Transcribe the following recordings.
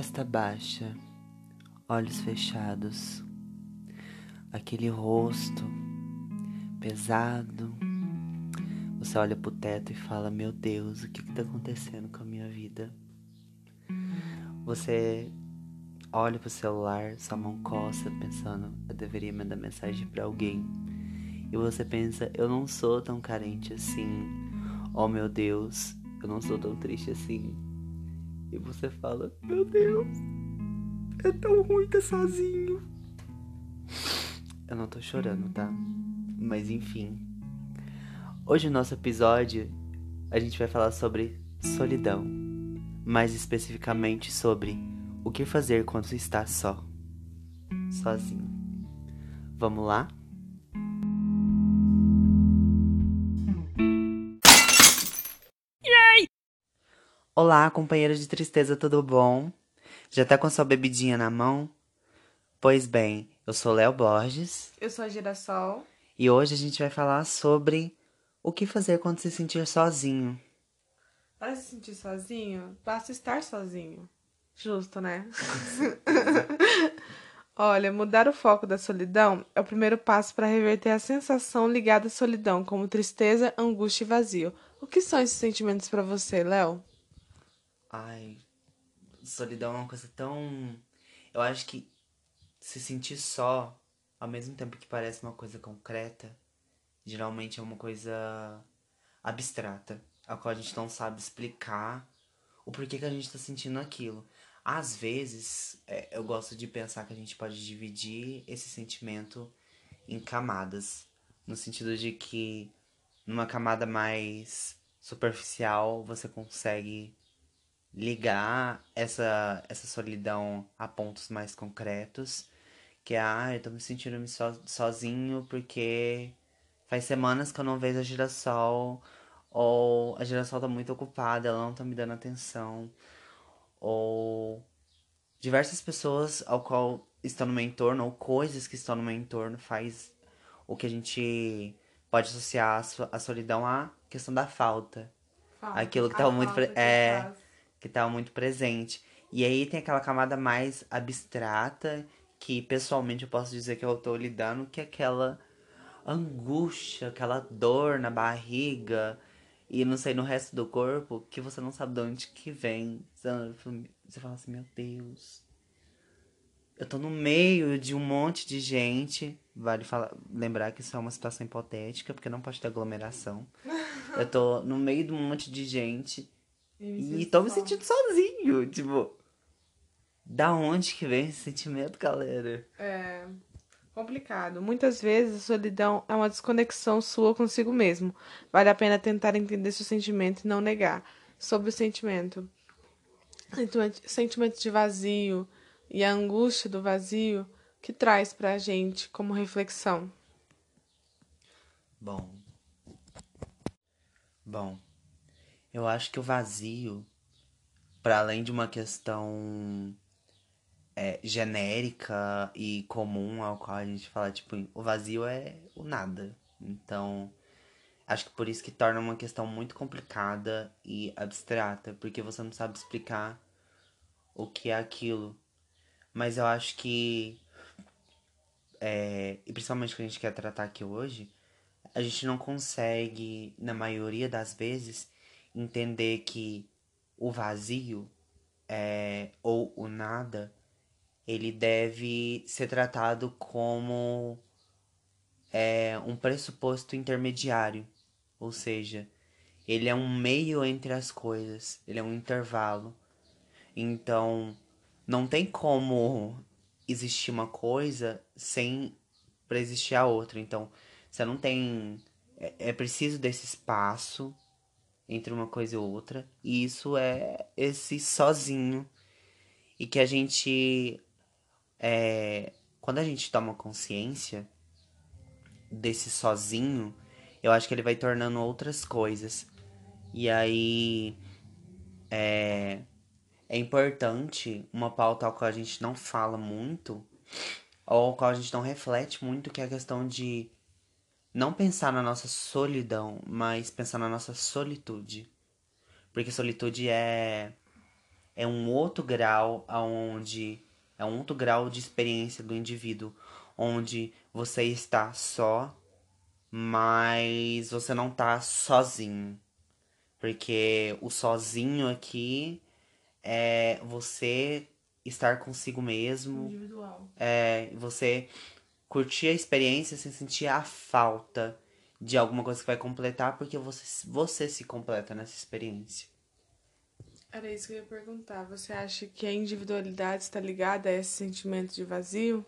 Testa baixa, olhos fechados, aquele rosto pesado. Você olha pro teto e fala: Meu Deus, o que que tá acontecendo com a minha vida? Você olha pro celular, sua mão coça, pensando: Eu deveria mandar mensagem para alguém. E você pensa: Eu não sou tão carente assim. Oh meu Deus, eu não sou tão triste assim. E você fala: Meu Deus, é tão ruim estar sozinho. Eu não tô chorando, tá? Mas enfim. Hoje no nosso episódio a gente vai falar sobre solidão. Mais especificamente sobre o que fazer quando está só. Sozinho. Vamos lá? Olá, companheira de tristeza, tudo bom? Já tá com sua bebidinha na mão? Pois bem, eu sou Léo Borges. Eu sou a Girassol. E hoje a gente vai falar sobre o que fazer quando se sentir sozinho. Para se sentir sozinho, basta estar sozinho. Justo, né? Olha, mudar o foco da solidão é o primeiro passo para reverter a sensação ligada à solidão, como tristeza, angústia e vazio. O que são esses sentimentos para você, Léo? Ai, solidão é uma coisa tão. Eu acho que se sentir só, ao mesmo tempo que parece uma coisa concreta, geralmente é uma coisa abstrata, a qual a gente não sabe explicar o porquê que a gente tá sentindo aquilo. Às vezes, é, eu gosto de pensar que a gente pode dividir esse sentimento em camadas, no sentido de que numa camada mais superficial você consegue ligar essa, essa solidão a pontos mais concretos. Que é, ah, eu tô me sentindo so, sozinho porque faz semanas que eu não vejo a girassol. Ou a girassol tá muito ocupada, ela não tá me dando atenção. Ou diversas pessoas ao qual estão no meu entorno, ou coisas que estão no meu entorno, faz o que a gente pode associar a solidão à questão da falta. falta. Aquilo que tá muito. Que é. Que estava tá muito presente. E aí tem aquela camada mais abstrata, que pessoalmente eu posso dizer que eu tô lidando, que é aquela angústia, aquela dor na barriga e não sei, no resto do corpo, que você não sabe de onde que vem. Você fala assim, meu Deus. Eu tô no meio de um monte de gente. Vale falar, lembrar que isso é uma situação hipotética, porque não pode ter aglomeração. Eu tô no meio de um monte de gente e tô me sentindo sozinho, tipo. Da onde que vem esse sentimento, galera? É complicado. Muitas vezes a solidão é uma desconexão sua consigo mesmo. Vale a pena tentar entender seu sentimento e não negar. Sobre o sentimento. Sentimento de vazio e a angústia do vazio que traz pra gente como reflexão. Bom. Bom. Eu acho que o vazio, para além de uma questão é, genérica e comum ao qual a gente fala, tipo, o vazio é o nada. Então, acho que por isso que torna uma questão muito complicada e abstrata, porque você não sabe explicar o que é aquilo. Mas eu acho que, é, e principalmente que a gente quer tratar aqui hoje, a gente não consegue, na maioria das vezes, entender que o vazio é, ou o nada ele deve ser tratado como é, um pressuposto intermediário, ou seja, ele é um meio entre as coisas, ele é um intervalo. Então, não tem como existir uma coisa sem para existir a outra. Então, você não tem é, é preciso desse espaço entre uma coisa e outra. E isso é esse sozinho. E que a gente. É, quando a gente toma consciência desse sozinho, eu acho que ele vai tornando outras coisas. E aí. É, é importante uma pauta ao qual a gente não fala muito, ou ao qual a gente não reflete muito, que é a questão de não pensar na nossa solidão, mas pensar na nossa solitude. Porque solitude é é um outro grau aonde é um outro grau de experiência do indivíduo, onde você está só, mas você não tá sozinho. Porque o sozinho aqui é você estar consigo mesmo. Individual. É você curtir a experiência sem sentir a falta de alguma coisa que vai completar, porque você, você se completa nessa experiência. Era isso que eu ia perguntar. Você acha que a individualidade está ligada a esse sentimento de vazio?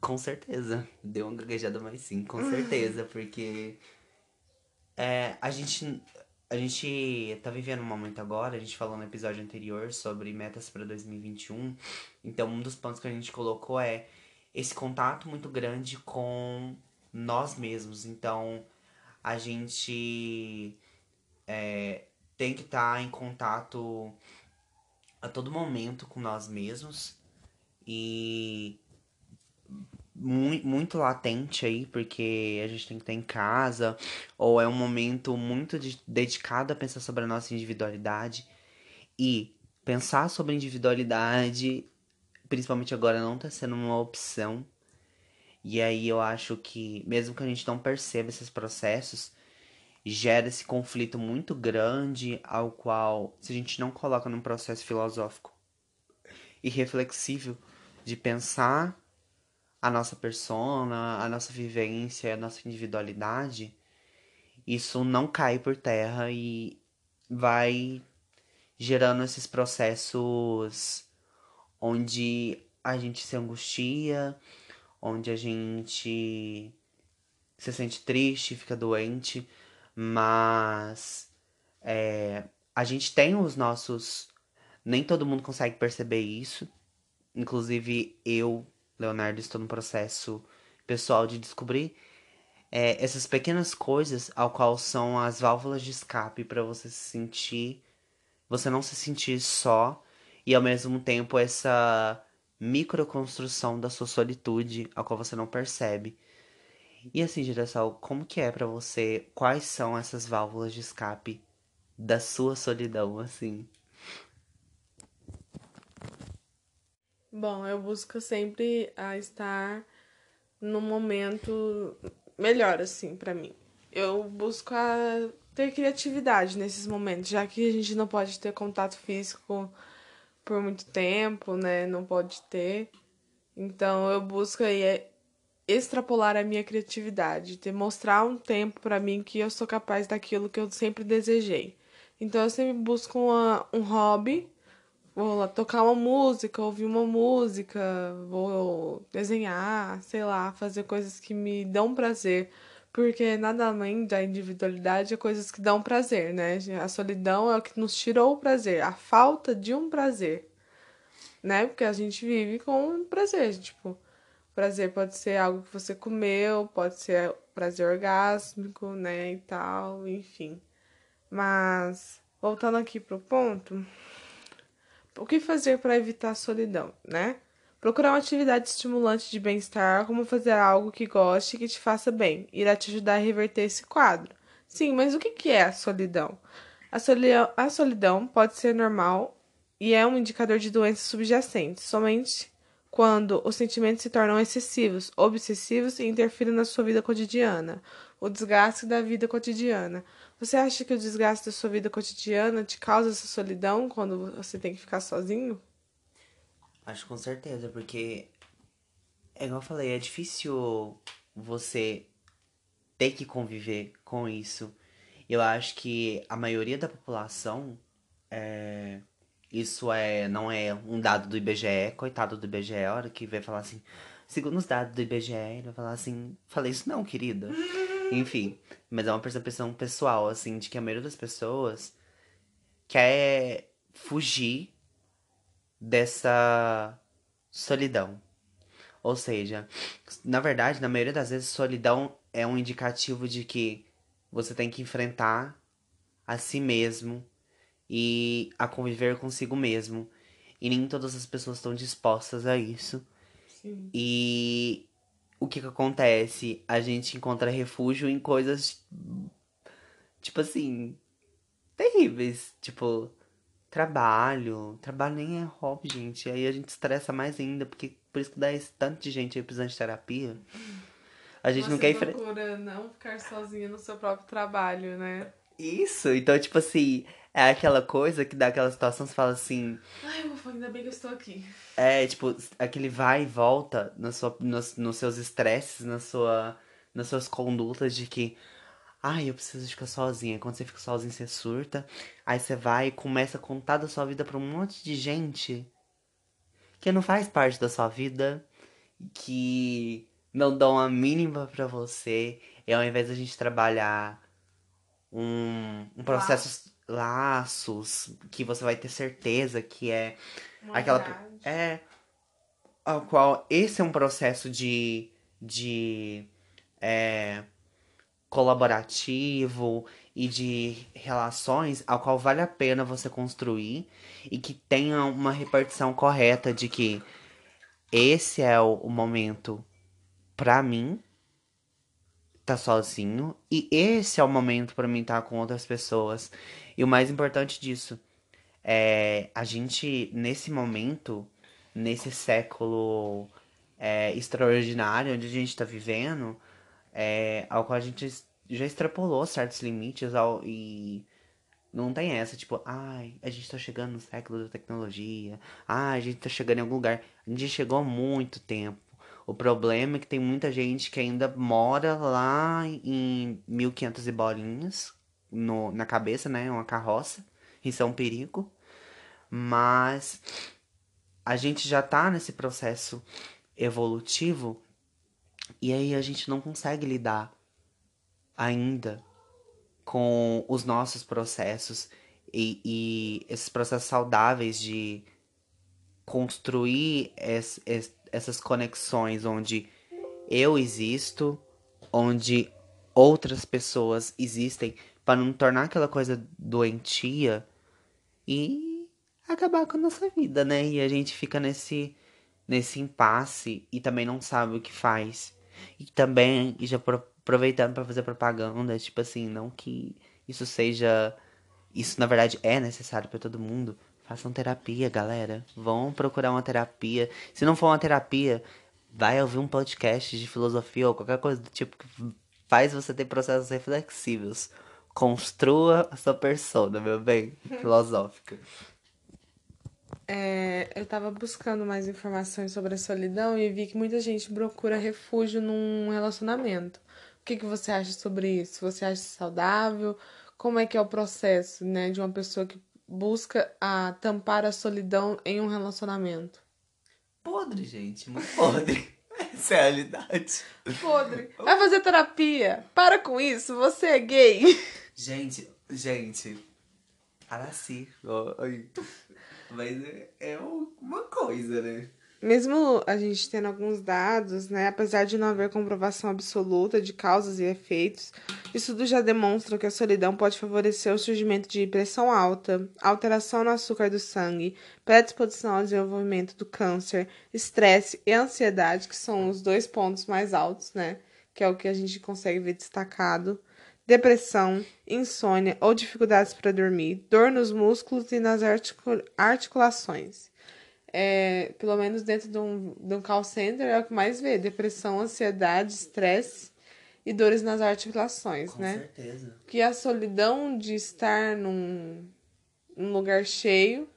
Com certeza. Deu uma gaguejada, mas sim, com certeza, porque é, a gente a gente tá vivendo um momento agora, a gente falou no episódio anterior sobre metas para 2021. Então, um dos pontos que a gente colocou é esse contato muito grande com nós mesmos. Então, a gente é, tem que estar tá em contato a todo momento com nós mesmos e muito, muito latente aí, porque a gente tem que estar em casa, ou é um momento muito de, dedicado a pensar sobre a nossa individualidade. E pensar sobre individualidade, principalmente agora, não está sendo uma opção. E aí eu acho que, mesmo que a gente não perceba esses processos, gera esse conflito muito grande, ao qual, se a gente não coloca num processo filosófico e reflexível de pensar a nossa persona, a nossa vivência, a nossa individualidade, isso não cai por terra e vai gerando esses processos onde a gente se angustia, onde a gente se sente triste, fica doente, mas é, a gente tem os nossos. Nem todo mundo consegue perceber isso. Inclusive eu Leonardo, estou no processo pessoal de descobrir é, essas pequenas coisas ao qual são as válvulas de escape para você se sentir, você não se sentir só e ao mesmo tempo essa microconstrução da sua solitude ao qual você não percebe. E assim, direção, como que é para você? Quais são essas válvulas de escape da sua solidão, assim? Bom, eu busco sempre a estar no momento melhor, assim, para mim. Eu busco a ter criatividade nesses momentos, já que a gente não pode ter contato físico por muito tempo, né? Não pode ter. Então eu busco aí é, extrapolar a minha criatividade, ter mostrar um tempo para mim que eu sou capaz daquilo que eu sempre desejei. Então eu sempre busco uma, um hobby vou lá tocar uma música, ouvir uma música, vou desenhar, sei lá, fazer coisas que me dão prazer. Porque nada além da individualidade é coisas que dão prazer, né? A solidão é o que nos tirou o prazer, a falta de um prazer, né? Porque a gente vive com prazer, tipo, prazer pode ser algo que você comeu, pode ser prazer orgásmico, né, e tal, enfim. Mas voltando aqui pro ponto, o que fazer para evitar a solidão, né? Procurar uma atividade estimulante de bem-estar, como fazer algo que goste e que te faça bem, irá te ajudar a reverter esse quadro. Sim, mas o que é a solidão? A solidão, a solidão pode ser normal e é um indicador de doenças subjacentes, somente quando os sentimentos se tornam excessivos, obsessivos e interferem na sua vida cotidiana, o desgaste da vida cotidiana. Você acha que o desgaste da sua vida cotidiana te causa essa solidão quando você tem que ficar sozinho? Acho com certeza, porque é igual eu falei, é difícil você ter que conviver com isso. Eu acho que a maioria da população é... Isso é, não é um dado do IBGE, coitado do IBGE, a hora que vai falar assim, segundo os dados do IBGE, ele vai falar assim, falei isso não, querida. Enfim, mas é uma percepção pessoal, assim, de que a maioria das pessoas quer fugir dessa solidão. Ou seja, na verdade, na maioria das vezes, solidão é um indicativo de que você tem que enfrentar a si mesmo e a conviver consigo mesmo. E nem todas as pessoas estão dispostas a isso. Sim. E o que que acontece? A gente encontra refúgio em coisas, tipo assim, terríveis. Tipo, trabalho. Trabalho nem é hobby, gente. Aí a gente estressa mais ainda, porque por isso que dá esse tanto de gente aí precisando de terapia. A gente Você não quer enfrentar. não ficar sozinha no seu próprio trabalho, né? Isso, então, tipo assim, é aquela coisa que dá aquela situação, você fala assim. Ai, ufa, ainda bem que eu estou aqui. É, tipo, aquele vai e volta na sua, nos, nos seus estresses, na sua, nas suas condutas de que. Ai, eu preciso ficar sozinha. Quando você fica sozinho, você surta. Aí você vai e começa a contar da sua vida pra um monte de gente que não faz parte da sua vida, que não dão a mínima pra você. E ao invés da gente trabalhar um, um processo, laços, que você vai ter certeza que é Uma aquela grade. é ao qual esse é um processo de de é, colaborativo e de relações ao qual vale a pena você construir e que tenha uma repartição correta de que esse é o, momento pra mim tá sozinho e esse é o momento pra mim estar com outras pessoas. E o mais importante disso é a gente nesse momento nesse século é, extraordinário onde a gente tá vivendo é, ao qual a gente já extrapolou certos limites ao, e não tem essa, tipo, ai, a gente tá chegando no século da tecnologia, ai, a gente tá chegando em algum lugar. A gente chegou há muito tempo. O problema é que tem muita gente que ainda mora lá em 1500 e bolinhas no, na cabeça, né? Uma carroça. Isso é um perigo. Mas a gente já tá nesse processo evolutivo e aí a gente não consegue lidar ainda com os nossos processos e, e esses processos saudáveis de construir es- es- essas conexões onde eu existo, onde outras pessoas existem, para não tornar aquela coisa doentia e acabar com a nossa vida, né? E a gente fica nesse nesse impasse e também não sabe o que faz. E também, e já pro- aproveitando para fazer propaganda, tipo assim, não que isso seja isso na verdade é necessário para todo mundo. Façam terapia, galera. Vão procurar uma terapia. Se não for uma terapia, vai ouvir um podcast de filosofia ou qualquer coisa do tipo que faz você ter processos reflexivos. Construa a sua persona, meu bem, filosófica. É, eu tava buscando mais informações sobre a solidão e vi que muita gente procura refúgio num relacionamento. O que que você acha sobre isso? Você acha saudável? Como é que é o processo, né, de uma pessoa que busca a tampar a solidão em um relacionamento? Podre, gente, muito podre. Essa é a realidade. Podre. Vai fazer terapia. Para com isso, você é gay. Gente, gente. Araci. ai. Mas é, é uma coisa, né? Mesmo a gente tendo alguns dados, né, apesar de não haver comprovação absoluta de causas e efeitos, estudos já demonstram que a solidão pode favorecer o surgimento de pressão alta, alteração no açúcar do sangue, predisposição ao desenvolvimento do câncer, estresse e ansiedade, que são os dois pontos mais altos, né, que é o que a gente consegue ver destacado, depressão, insônia ou dificuldades para dormir, dor nos músculos e nas articu- articulações é, pelo menos dentro de um, de um call center, é o que mais vê: depressão, ansiedade, estresse e dores nas articulações, Com né? certeza. Que a solidão de estar num, num lugar cheio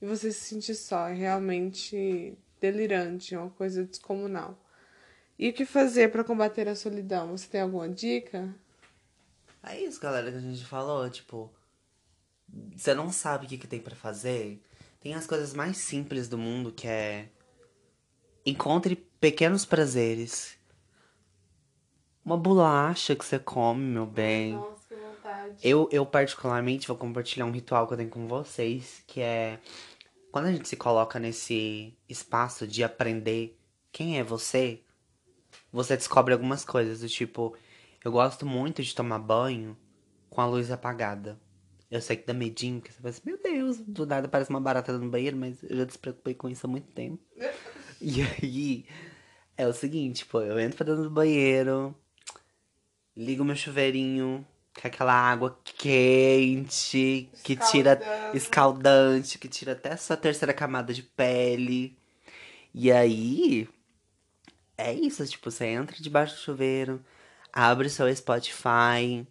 e você se sentir só é realmente delirante, é uma coisa descomunal. E o que fazer para combater a solidão? Você tem alguma dica? É isso, galera, que a gente falou, tipo. Você não sabe o que, que tem pra fazer? Tem as coisas mais simples do mundo que é. Encontre pequenos prazeres. Uma bolacha que você come, meu bem. Nossa, que vontade. Eu, eu particularmente vou compartilhar um ritual que eu tenho com vocês, que é quando a gente se coloca nesse espaço de aprender quem é você, você descobre algumas coisas do tipo, eu gosto muito de tomar banho com a luz apagada. Eu sei que dá medinho, porque você pensa, meu Deus, do nada parece uma barata no banheiro, mas eu já despreocupei com isso há muito tempo. E aí, é o seguinte, pô, eu entro pra dentro do banheiro, ligo meu chuveirinho, com aquela água quente, que tira escaldante, que tira até a sua terceira camada de pele. E aí, é isso, tipo, você entra debaixo do chuveiro, abre seu Spotify,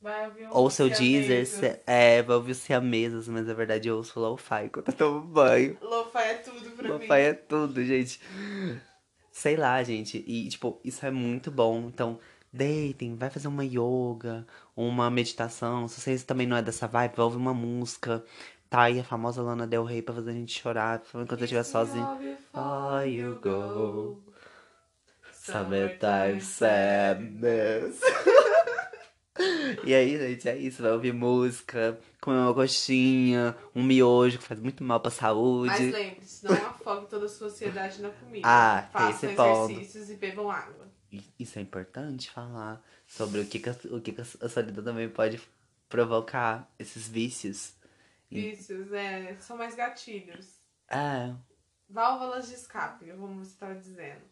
Vai ouvir ou seu Deezer, cê- é, vai ouvir os mesas, mas na verdade eu ouço lo-fi quando eu tomo banho. Lo-fi é tudo pra mim. Lo-fi é tudo, gente. Sei lá, gente. E, tipo, isso é muito bom. Então, deitem, vai fazer uma yoga, uma meditação. Se vocês também não é dessa vibe, vai ouvir uma música. Tá aí a famosa Lana Del Rey pra fazer a gente chorar enquanto eu estiver sozinho. Before you go. Summertime sadness. E aí, gente, é isso. Vai ouvir música, comer uma coxinha, um miojo que faz muito mal pra Mas saúde. lembre-se, não afogue toda a sua ansiedade na comida. Ah, tem Façam esse ponto. exercícios e bebam água. Isso é importante falar sobre o que, que, a, o que, que a solidão também pode provocar, esses vícios. Vícios, é, são mais gatilhos. É, Válvulas de escape, como você estava dizendo.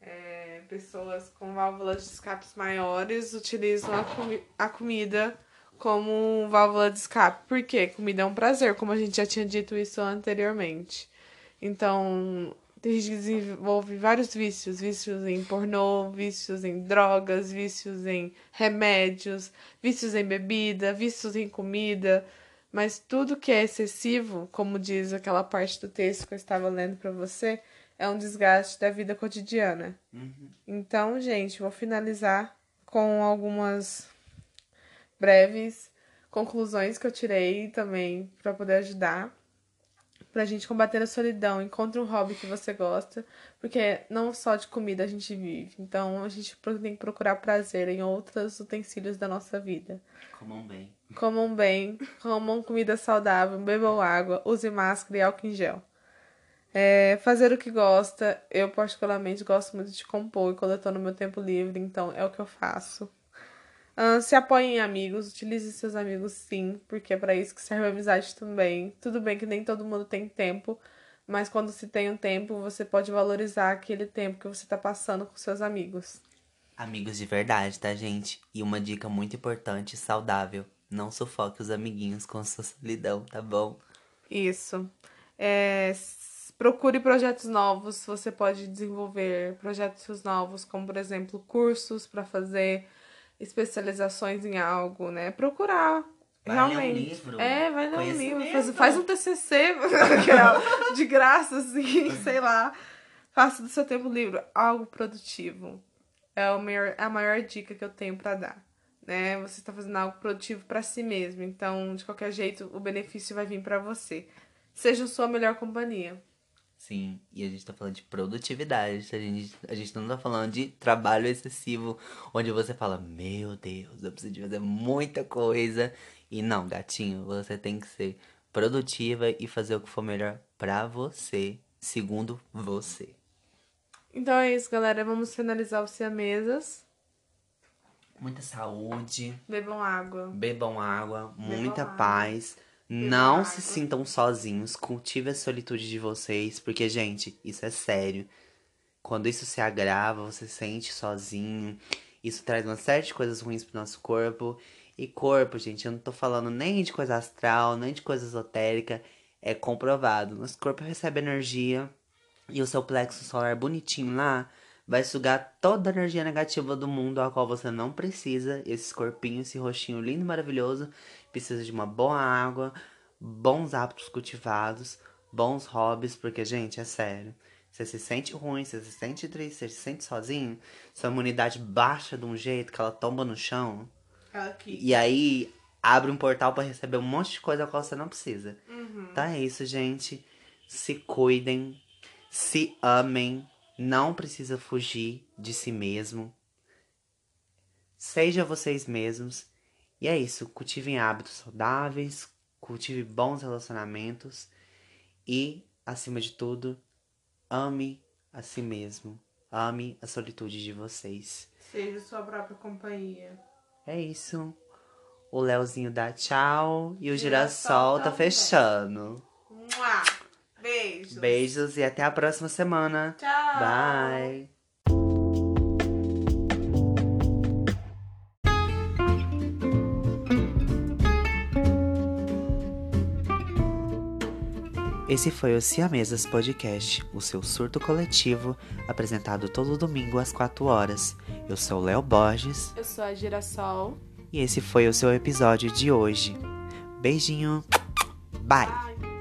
É, pessoas com válvulas de escape maiores utilizam a, comi a comida como válvula de escape. Por quê? Comida é um prazer, como a gente já tinha dito isso anteriormente. Então, tem gente que desenvolve vários vícios. Vícios em pornô, vícios em drogas, vícios em remédios, vícios em bebida, vícios em comida. Mas tudo que é excessivo, como diz aquela parte do texto que eu estava lendo para você, é um desgaste da vida cotidiana. Então, gente, vou finalizar com algumas breves conclusões que eu tirei também para poder ajudar. Pra gente combater a solidão, encontre um hobby que você gosta, porque não só de comida a gente vive. Então a gente tem que procurar prazer em outros utensílios da nossa vida. comam bem. Comam bem, comam comida saudável, bebam água, use máscara e álcool em gel. É, fazer o que gosta. Eu, particularmente, gosto muito de compor quando eu tô no meu tempo livre, então é o que eu faço. Ahn, se apoiem em amigos, utilize seus amigos sim, porque é para isso que serve a amizade também. Tudo bem que nem todo mundo tem tempo, mas quando se tem um tempo, você pode valorizar aquele tempo que você tá passando com seus amigos. Amigos de verdade, tá, gente? E uma dica muito importante e saudável: não sufoque os amiguinhos com sua solidão, tá bom? Isso. É, procure projetos novos. Você pode desenvolver projetos novos, como por exemplo cursos para fazer especializações em algo, né? Procurar. Vai ler um realmente. livro. É, vai ler um livro. Faz, faz um TCC de graça, assim, sei lá. Faça do seu tempo livre algo produtivo. É o maior, a maior dica que eu tenho para dar. Né? Você está fazendo algo produtivo para si mesmo. Então, de qualquer jeito, o benefício vai vir para você. Seja sua melhor companhia. Sim, e a gente tá falando de produtividade, a gente, a gente não tá falando de trabalho excessivo, onde você fala, meu Deus, eu preciso de fazer muita coisa. E não, gatinho, você tem que ser produtiva e fazer o que for melhor pra você, segundo você. Então é isso, galera. Vamos finalizar o Ciamesas. Muita saúde, Bebam água. bebam água, muita água. paz. Não se sintam sozinhos, cultive a solitude de vocês, porque, gente, isso é sério. Quando isso se agrava, você se sente sozinho. Isso traz uma série de coisas ruins pro nosso corpo. E corpo, gente, eu não tô falando nem de coisa astral, nem de coisa esotérica. É comprovado. Nosso corpo recebe energia e o seu plexo solar bonitinho lá vai sugar toda a energia negativa do mundo a qual você não precisa. Esse corpinho, esse rostinho lindo e maravilhoso, precisa de uma boa água, bons hábitos cultivados, bons hobbies, porque, gente, é sério. Você se sente ruim, você se sente triste, você se sente sozinho, sua imunidade baixa de um jeito que ela tomba no chão. Aqui. E aí abre um portal pra receber um monte de coisa a qual você não precisa. Tá é isso, gente. Se cuidem, se amem, não precisa fugir de si mesmo. Seja vocês mesmos. E é isso, cultivem hábitos saudáveis, cultive bons relacionamentos e, acima de tudo, ame a si mesmo. Ame a solitude de vocês. Seja sua própria companhia. É isso. O Leozinho dá tchau e o Girassol girassol tá fechando. Mua! Beijos. Beijos e até a próxima semana. Tchau. Bye. Esse foi o Siamesas Podcast, o seu surto coletivo, apresentado todo domingo às 4 horas. Eu sou o Léo Borges. Eu sou a Girassol. E esse foi o seu episódio de hoje. Beijinho. Bye. Bye.